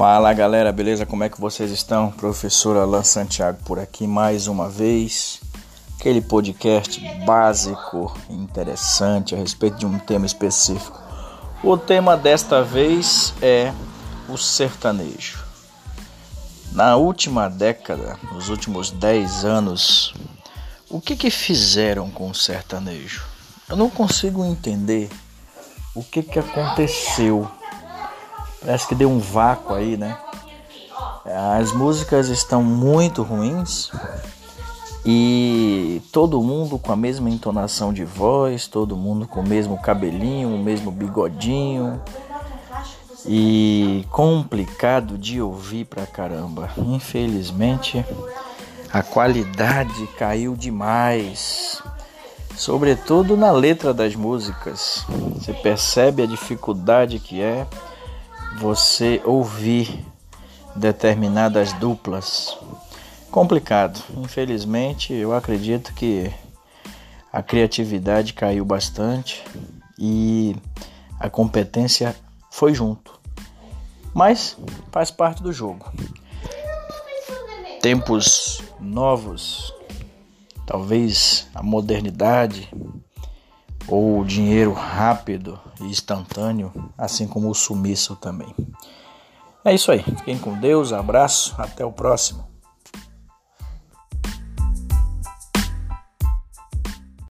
Fala galera, beleza? Como é que vocês estão? Professor Alan Santiago por aqui mais uma vez. Aquele podcast básico, interessante a respeito de um tema específico. O tema desta vez é o sertanejo. Na última década, nos últimos 10 anos, o que que fizeram com o sertanejo? Eu não consigo entender o que que aconteceu Parece que deu um vácuo aí, né? As músicas estão muito ruins e todo mundo com a mesma entonação de voz, todo mundo com o mesmo cabelinho, o mesmo bigodinho e complicado de ouvir pra caramba. Infelizmente, a qualidade caiu demais, sobretudo na letra das músicas. Você percebe a dificuldade que é você ouvir determinadas duplas. Complicado. Infelizmente, eu acredito que a criatividade caiu bastante e a competência foi junto. Mas faz parte do jogo. Tempos novos, talvez a modernidade ou dinheiro rápido e instantâneo, assim como o sumiço também. É isso aí. Fiquem com Deus, abraço, até o próximo.